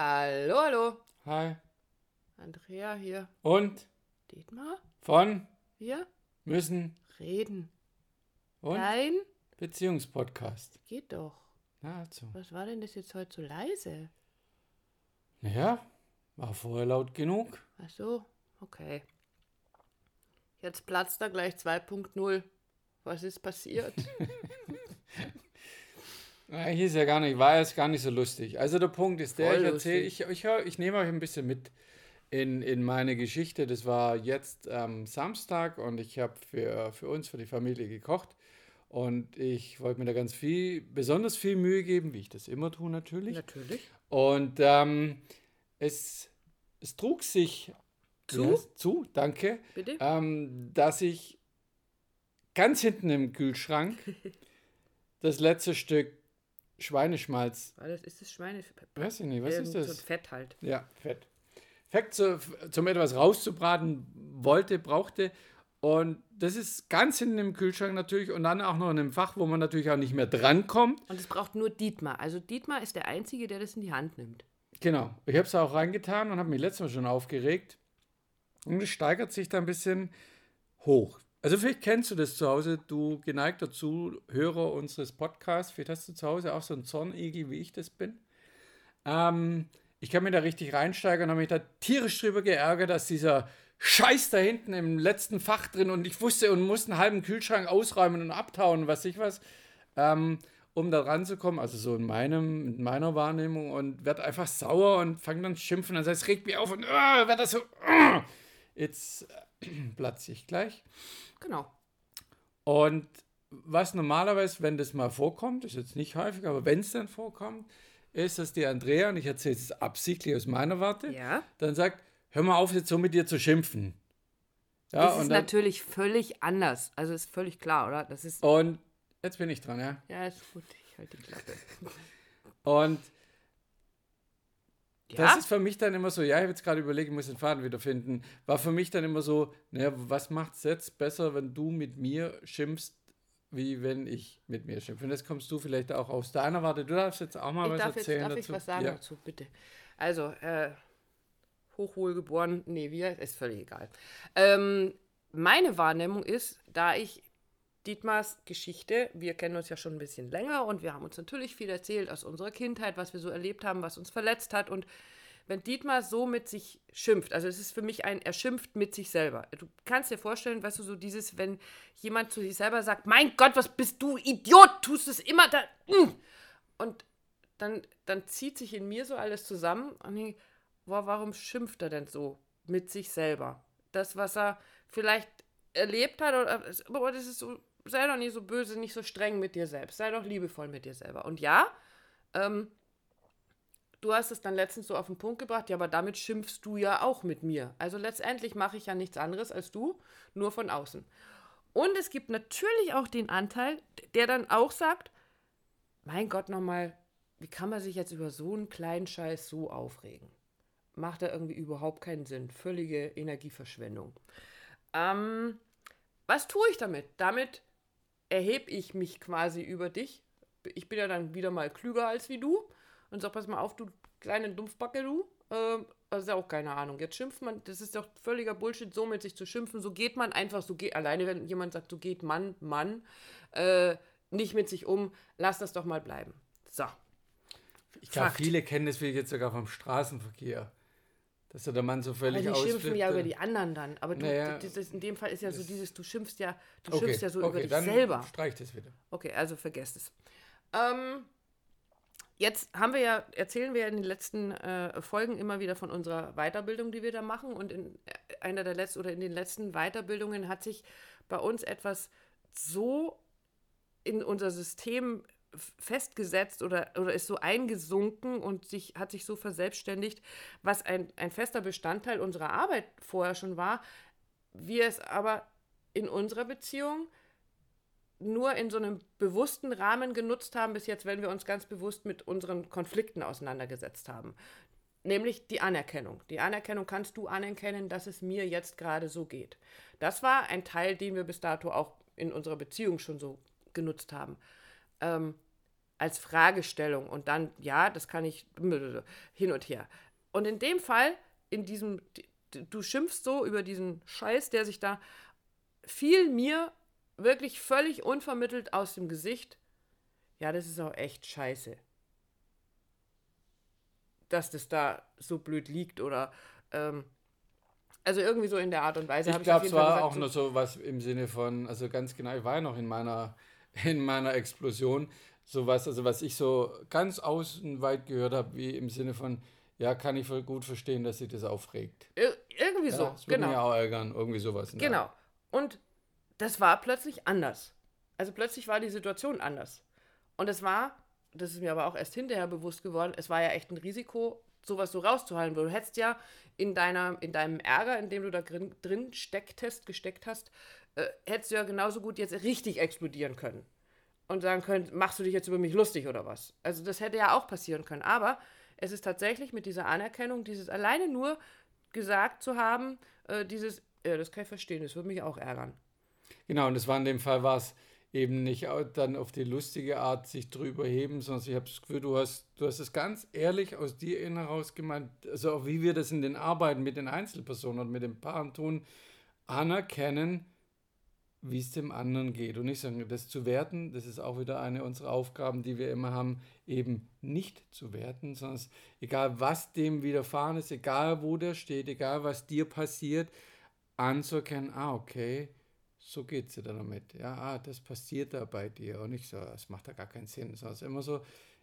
Hallo, hallo. Hi. Andrea hier. Und Dietmar? von Wir müssen reden. und Nein? Beziehungspodcast. Geht doch. Na, also. Was war denn das jetzt heute so leise? Naja, war vorher laut genug. Ach so, okay. Jetzt platzt da gleich 2.0. Was ist passiert? Eigentlich ist ja gar nicht, war jetzt gar nicht so lustig. Also der Punkt ist der, Voll ich erzähle, ich, ich, hör- ich nehme euch ein bisschen mit in, in meine Geschichte. Das war jetzt am Samstag und ich habe für, für uns, für die Familie gekocht. Und ich wollte mir da ganz viel, besonders viel Mühe geben, wie ich das immer tue natürlich. Natürlich. Und ähm, es, es trug sich Zu? Ja, zu, danke, Bitte? ähm, dass ich ganz hinten im Kühlschrank das letzte Stück Schweineschmalz, das, ist das Schweine? weiß ich nicht, was Irgend ist So das? Fett halt. Ja, Fett. Fett zu, zum etwas rauszubraten wollte, brauchte. Und das ist ganz hinten im Kühlschrank natürlich und dann auch noch in einem Fach, wo man natürlich auch nicht mehr drankommt. Und es braucht nur Dietmar. Also Dietmar ist der Einzige, der das in die Hand nimmt. Genau. Ich habe es auch reingetan und habe mich letztes Mal schon aufgeregt. Und es steigert sich da ein bisschen hoch. Also vielleicht kennst du das zu Hause, du geneigter Zuhörer unseres Podcasts. Vielleicht hast du zu Hause auch so einen Zornigel, wie ich das bin. Ähm, ich kann mir da richtig reinsteigern und habe mich da tierisch drüber geärgert, dass dieser Scheiß da hinten im letzten Fach drin und ich wusste und musste einen halben Kühlschrank ausräumen und abtauen, was ich was, ähm, um da ranzukommen, also so in, meinem, in meiner Wahrnehmung und werde einfach sauer und fange dann schimpfen sage, es regt mich auf und uh, werde das so, uh, jetzt äh, platze ich gleich. Genau. Und was normalerweise, wenn das mal vorkommt, ist jetzt nicht häufig, aber wenn es dann vorkommt, ist, dass die Andrea, und ich erzähle es absichtlich aus meiner Warte, Ja. dann sagt, hör mal auf, jetzt so mit dir zu schimpfen. Ja, das ist dann, natürlich völlig anders. Also ist völlig klar, oder? Das ist. und jetzt bin ich dran, ja. Ja, ist gut. Ich halte die Klappe. Und Ja? das ist für mich dann immer so, ja, ich habe jetzt gerade überlegt, ich muss den Faden wiederfinden, war für mich dann immer so, naja, was macht es jetzt besser, wenn du mit mir schimpfst, wie wenn ich mit mir schimpfe? Und das kommst du vielleicht auch aus deiner Warte. Du darfst jetzt auch mal ich was darf, jetzt, erzählen darf ich dazu. was sagen ja. dazu, bitte. Also, äh, hochwohlgeboren, nee, wie ist völlig egal. Ähm, meine Wahrnehmung ist, da ich Dietmars Geschichte, wir kennen uns ja schon ein bisschen länger und wir haben uns natürlich viel erzählt aus unserer Kindheit, was wir so erlebt haben, was uns verletzt hat und wenn Dietmar so mit sich schimpft, also es ist für mich ein, er schimpft mit sich selber. Du kannst dir vorstellen, weißt du, so dieses, wenn jemand zu sich selber sagt, mein Gott, was bist du, Idiot, tust es immer da. mm." Und dann, dann zieht sich in mir so alles zusammen und ich, boah, warum schimpft er denn so mit sich selber? Das, was er vielleicht erlebt hat, oder, aber das ist so, sei doch nicht so böse, nicht so streng mit dir selbst, sei doch liebevoll mit dir selber. Und ja, ähm, du hast es dann letztens so auf den Punkt gebracht, ja, aber damit schimpfst du ja auch mit mir. Also letztendlich mache ich ja nichts anderes als du, nur von außen. Und es gibt natürlich auch den Anteil, der dann auch sagt, mein Gott nochmal, wie kann man sich jetzt über so einen kleinen Scheiß so aufregen? Macht da irgendwie überhaupt keinen Sinn. Völlige Energieverschwendung. Ähm, was tue ich damit? Damit erhebe ich mich quasi über dich. Ich bin ja dann wieder mal klüger als wie du und sag, pass mal auf, du kleine Dumpfbacke, du. Ähm, das ist ja auch keine Ahnung. Jetzt schimpft man, das ist doch völliger Bullshit, so mit sich zu schimpfen. So geht man einfach, so geht, alleine wenn jemand sagt, so geht Mann, Mann, äh, nicht mit sich um, lass das doch mal bleiben. So. Ich glaube, viele kennen das vielleicht jetzt sogar vom Straßenverkehr. Dass da der Mann so Aber völlig die schimpfen ja über die anderen dann. Aber du, Naja, das ist, in dem Fall ist ja so dieses, du schimpfst ja, du Okay, schimpfst ja so okay, über dich dann selber. Streich das wieder. Okay, also vergesst es. Ähm, jetzt haben wir ja, erzählen wir ja in den letzten äh, Folgen immer wieder von unserer Weiterbildung, die wir da machen. Und in äh, einer der letzten oder in den letzten Weiterbildungen hat sich bei uns etwas so in unser System festgesetzt oder, oder ist so eingesunken und sich, hat sich so verselbstständigt, was ein, ein fester Bestandteil unserer Arbeit vorher schon war, wir es aber in unserer Beziehung nur in so einem bewussten Rahmen genutzt haben, bis jetzt, wenn wir uns ganz bewusst mit unseren Konflikten auseinandergesetzt haben. Nämlich die Anerkennung. Die Anerkennung kannst du anerkennen, dass es mir jetzt gerade so geht. Das war ein Teil, den wir bis dato auch in unserer Beziehung schon so genutzt haben. Ähm, als Fragestellung und dann, ja, das kann ich hin und her. Und in dem Fall, in diesem, du schimpfst so über diesen Scheiß, der sich da fiel mir wirklich völlig unvermittelt aus dem Gesicht. Ja, das ist auch echt scheiße. Dass das da so blöd liegt oder ähm, also irgendwie so in der Art und Weise. Ich glaube, es war gesagt, auch so nur so was im Sinne von, also ganz genau, ich war ja noch in meiner, in meiner Explosion, sowas, also was ich so ganz außen weit gehört habe, wie im Sinne von, ja, kann ich gut verstehen, dass sich das aufregt. Ir irgendwie ja, so, das genau. Mich auch ärgern, irgendwie sowas. Genau. Und das war plötzlich anders. Also plötzlich war die Situation anders. Und es war, das ist mir aber auch erst hinterher bewusst geworden, es war ja echt ein Risiko, sowas so rauszuhalten, weil du hättest ja in, deiner, in deinem Ärger, in dem du da drin, drin stecktest, gesteckt hast, äh, hättest du ja genauso gut jetzt richtig explodieren können. Und sagen können, machst du dich jetzt über mich lustig oder was? Also das hätte ja auch passieren können. Aber es ist tatsächlich mit dieser Anerkennung, dieses alleine nur gesagt zu haben, äh, dieses, ja, das kann ich verstehen, das würde mich auch ärgern. Genau, und das war in dem Fall was eben nicht dann auf die lustige Art sich drüber heben, sondern ich habe das Gefühl, du hast, du hast es ganz ehrlich aus dir heraus gemeint, also auch wie wir das in den Arbeiten mit den Einzelpersonen und mit den Paaren tun, anerkennen, wie es dem anderen geht. Und nicht sagen, das zu werten, das ist auch wieder eine unserer Aufgaben, die wir immer haben, eben nicht zu werten, sondern egal was dem widerfahren ist, egal wo der steht, egal was dir passiert, anzuerkennen, ah, okay, so geht es dir damit. Ja, ah, das passiert da bei dir. Und nicht so, das macht da gar keinen Sinn. Sondern immer so,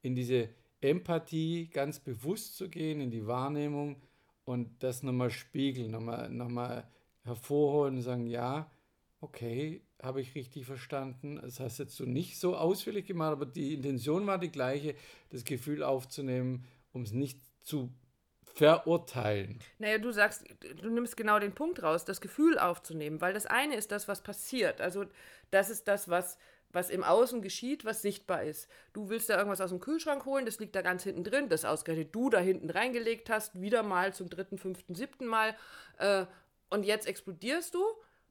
in diese Empathie ganz bewusst zu gehen, in die Wahrnehmung und das nochmal spiegeln, nochmal, nochmal hervorholen und sagen, ja, okay, habe ich richtig verstanden. Das heißt jetzt so nicht so ausführlich gemacht, aber die Intention war die gleiche, das Gefühl aufzunehmen, um es nicht zu verurteilen. Naja, du sagst, du nimmst genau den Punkt raus, das Gefühl aufzunehmen, weil das eine ist das, was passiert. Also das ist das, was, was im Außen geschieht, was sichtbar ist. Du willst da irgendwas aus dem Kühlschrank holen, das liegt da ganz hinten drin, das ausgerechnet du da hinten reingelegt hast, wieder mal zum dritten, fünften, siebten Mal. Äh, und jetzt explodierst du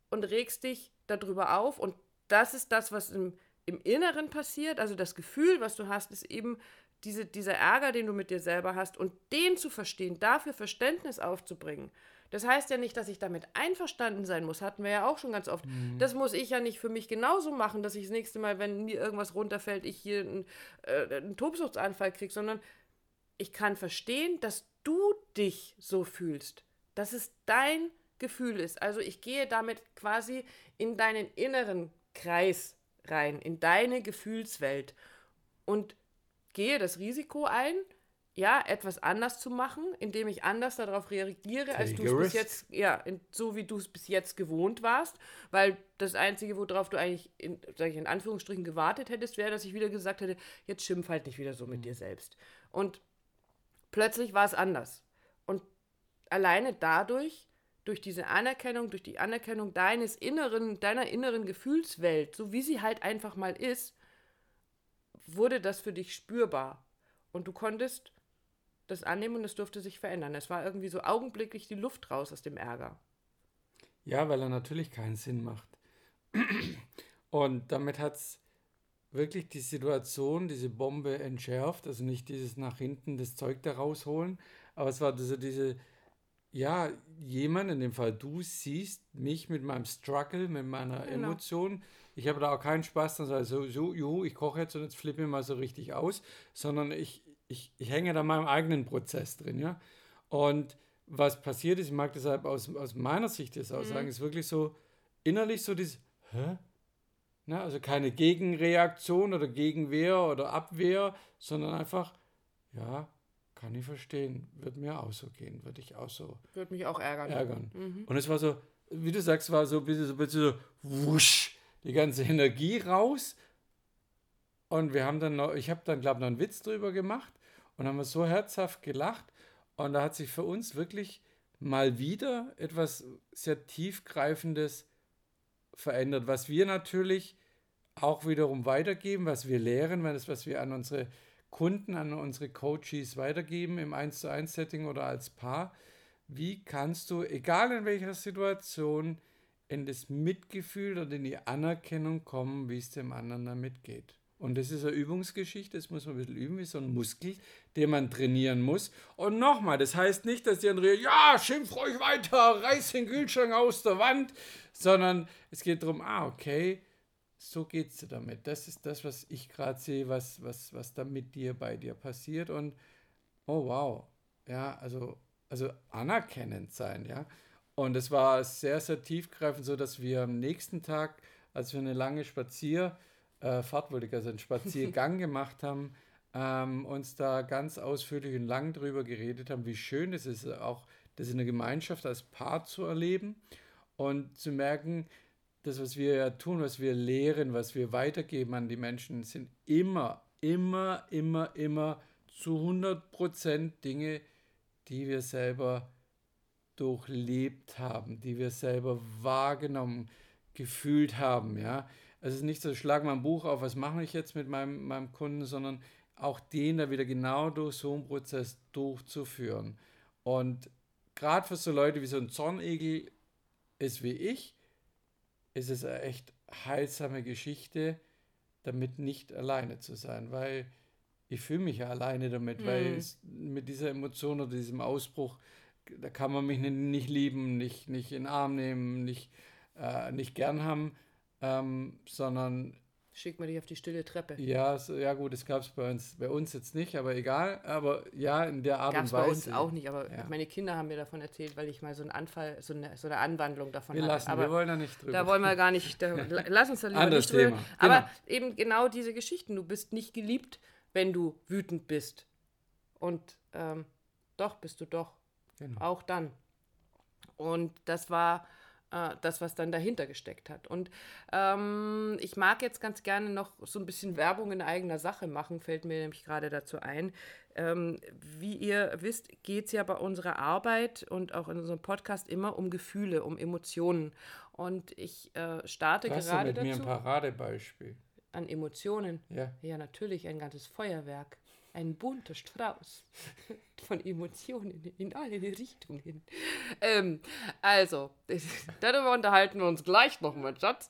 und regst dich darüber auf. Und das ist das, was im, im Inneren passiert. Also das Gefühl, was du hast, ist eben diese, dieser Ärger, den du mit dir selber hast und den zu verstehen, dafür Verständnis aufzubringen. Das heißt ja nicht, dass ich damit einverstanden sein muss, hatten wir ja auch schon ganz oft. Mhm. Das muss ich ja nicht für mich genauso machen, dass ich das nächste Mal, wenn mir irgendwas runterfällt, ich hier einen, äh, einen Tobsuchtsanfall kriege, sondern ich kann verstehen, dass du dich so fühlst, dass es dein Gefühl ist. Also ich gehe damit quasi in deinen inneren Kreis rein, in deine Gefühlswelt und gehe das Risiko ein, ja, etwas anders zu machen, indem ich anders darauf reagiere, als du es bis jetzt, ja, so wie du es bis jetzt gewohnt warst, weil das Einzige, worauf du eigentlich, in, sag ich in Anführungsstrichen, gewartet hättest, wäre, dass ich wieder gesagt hätte, jetzt schimpf halt nicht wieder so mit mhm. dir selbst. Und plötzlich war es anders. Und alleine dadurch, durch diese Anerkennung, durch die Anerkennung deines inneren, deiner inneren Gefühlswelt, so wie sie halt einfach mal ist, wurde das für dich spürbar. Und du konntest das annehmen und es durfte sich verändern. Es war irgendwie so augenblicklich die Luft raus aus dem Ärger. Ja, weil er natürlich keinen Sinn macht. Und damit hat es wirklich die Situation, diese Bombe entschärft, also nicht dieses nach hinten das Zeug da rausholen, aber es war also diese, ja, jemand, in dem Fall du, siehst mich mit meinem Struggle, mit meiner genau. Emotion, ich habe da auch keinen Spaß, dann sage ich so, so, juhu, ich koche jetzt und jetzt flippe ich mal so richtig aus, sondern ich, ich, ich hänge da meinem eigenen Prozess drin, ja. Und was passiert ist, ich mag deshalb aus, aus meiner Sicht jetzt auch mhm. sagen, ist wirklich so innerlich so dieses, hä? Na, also keine Gegenreaktion oder Gegenwehr oder Abwehr, sondern einfach, ja, kann ich verstehen, wird mir auch so gehen, würde ich auch so. Würde mich auch ärgern. ärgern. Mhm. Und es war so, wie du sagst, war so ein bisschen so, bisschen so wusch, die ganze Energie raus. Und wir haben dann noch, ich habe dann, glaube ich, noch einen Witz drüber gemacht und haben so herzhaft gelacht. Und da hat sich für uns wirklich mal wieder etwas sehr tiefgreifendes verändert, was wir natürlich auch wiederum weitergeben, was wir lehren, weil das, was wir an unsere Kunden, an unsere Coaches weitergeben im 1 zu 1 Setting oder als Paar. Wie kannst du, egal in welcher Situation, in das Mitgefühl und in die Anerkennung kommen, wie es dem anderen damit geht. Und das ist eine Übungsgeschichte, das muss man ein bisschen üben, wie so ein Muskel, den man trainieren muss. Und nochmal, das heißt nicht, dass die andere, ja, schimpf ruhig weiter, reiß den Kühlschrank aus der Wand, sondern es geht darum, ah, okay, so geht es damit. Das ist das, was ich gerade sehe, was, was, was da mit dir, bei dir passiert. Und, oh wow, ja, also, also anerkennend sein, ja. Und es war sehr, sehr tiefgreifend, so dass wir am nächsten Tag, als wir eine lange Spazier- äh, wollte ich also einen Spaziergang gemacht haben, ähm, uns da ganz ausführlich und lang drüber geredet haben, wie schön es ist, auch das in der Gemeinschaft als Paar zu erleben und zu merken, das, was wir ja tun, was wir lehren, was wir weitergeben an die Menschen, sind immer, immer, immer, immer zu 100 Prozent Dinge, die wir selber durchlebt haben, die wir selber wahrgenommen, gefühlt haben, ja es ist nicht so, schlag mal ein Buch auf, was mache ich jetzt mit meinem, meinem Kunden, sondern auch den da wieder genau durch so einen Prozess durchzuführen. Und gerade für so Leute wie so ein Zornegel ist wie ich, ist es eine echt heilsame Geschichte, damit nicht alleine zu sein, weil ich fühle mich ja alleine damit, mhm. weil es, mit dieser Emotion oder diesem Ausbruch, da kann man mich nicht, nicht lieben, nicht, nicht in den Arm nehmen, nicht, äh, nicht gern haben ähm, sondern. Schick mal dich auf die stille Treppe. Ja, so, ja gut, das gab es bei uns, bei uns jetzt nicht, aber egal. Aber ja, in der Art gab's und Weise. bei uns auch nicht, aber ja. meine Kinder haben mir davon erzählt, weil ich mal so einen Anfall, so eine, so eine Anwandlung davon wir hatte. Lassen, aber wir wollen da nicht drüber. Da wollen wir gar nicht, da, lass uns da lieber Anderes nicht drüber. Thema. Genau. Aber eben genau diese Geschichten. Du bist nicht geliebt, wenn du wütend bist. Und ähm, doch bist du doch. Genau. Auch dann. Und das war äh, das, was dann dahinter gesteckt hat. Und ähm, ich mag jetzt ganz gerne noch so ein bisschen Werbung in eigener Sache machen, fällt mir nämlich gerade dazu ein. Ähm, wie ihr wisst, geht es ja bei unserer Arbeit und auch in unserem Podcast immer um Gefühle, um Emotionen. Und ich äh, starte Hast gerade mit dazu. mir ein Paradebeispiel? An Emotionen? Ja. Ja, natürlich, ein ganzes Feuerwerk ein bunter Strauß von Emotionen in alle Richtungen. Ähm, also, darüber unterhalten wir uns gleich noch, mein Schatz.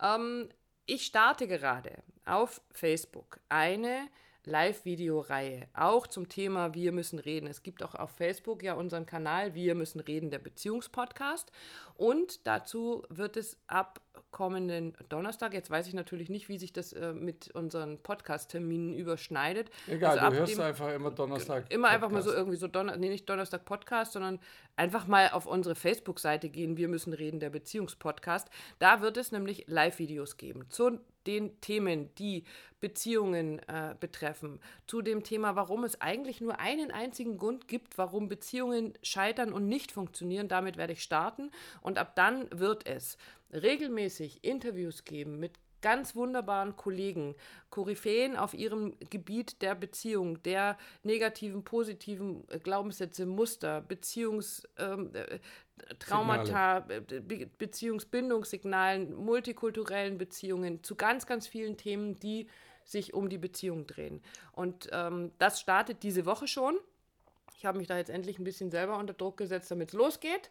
Ähm, ich starte gerade auf Facebook eine Live-Video-Reihe, auch zum Thema Wir müssen reden. Es gibt auch auf Facebook ja unseren Kanal Wir müssen reden, der Beziehungspodcast. Und dazu wird es ab kommenden Donnerstag, jetzt weiß ich natürlich nicht, wie sich das äh, mit unseren Podcast-Terminen überschneidet. Egal, also du hörst dem, einfach immer Donnerstag. Immer Podcast. einfach mal so irgendwie so, Donner nee, nicht Donnerstag Podcast, sondern einfach mal auf unsere Facebook-Seite gehen, Wir müssen reden, der Beziehungspodcast. Da wird es nämlich Live-Videos geben zu den Themen, die Beziehungen äh, betreffen, zu dem Thema, warum es eigentlich nur einen einzigen Grund gibt, warum Beziehungen scheitern und nicht funktionieren. Damit werde ich starten und ab dann wird es regelmäßig Interviews geben mit ganz wunderbaren Kollegen, Koryphäen auf ihrem Gebiet der Beziehung, der negativen, positiven äh, Glaubenssätze, Muster, Beziehungstraumata, ähm, äh, Be Beziehungsbindungssignalen, multikulturellen Beziehungen, zu ganz, ganz vielen Themen, die sich um die Beziehung drehen. Und ähm, das startet diese Woche schon. Ich habe mich da jetzt endlich ein bisschen selber unter Druck gesetzt, damit es losgeht.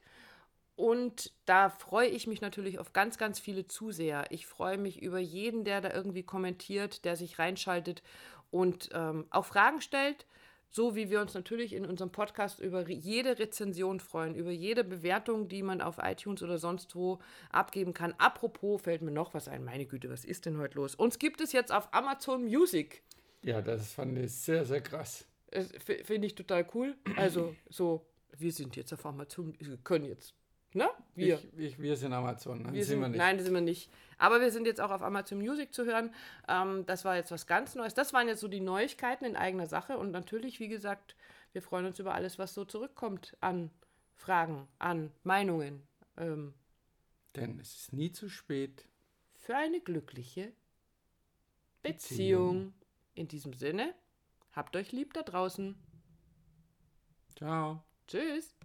Und da freue ich mich natürlich auf ganz, ganz viele Zuseher. Ich freue mich über jeden, der da irgendwie kommentiert, der sich reinschaltet und ähm, auch Fragen stellt. So wie wir uns natürlich in unserem Podcast über jede Rezension freuen, über jede Bewertung, die man auf iTunes oder sonst wo abgeben kann. Apropos, fällt mir noch was ein. Meine Güte, was ist denn heute los? Uns gibt es jetzt auf Amazon Music. Ja, das fand ich sehr, sehr krass. Finde ich total cool. Also, so, wir sind jetzt auf Amazon, wir können jetzt Ne? Wir. Ich, ich, wir sind Amazon. Nein, wir sind, wir nicht. Nein, das sind wir nicht. Aber wir sind jetzt auch auf Amazon Music zu hören. Ähm, das war jetzt was ganz Neues. Das waren jetzt so die Neuigkeiten in eigener Sache. Und natürlich, wie gesagt, wir freuen uns über alles, was so zurückkommt an Fragen, an Meinungen. Ähm, Denn es ist nie zu spät. Für eine glückliche Beziehung. Beziehung. In diesem Sinne, habt euch lieb da draußen. Ciao. Tschüss.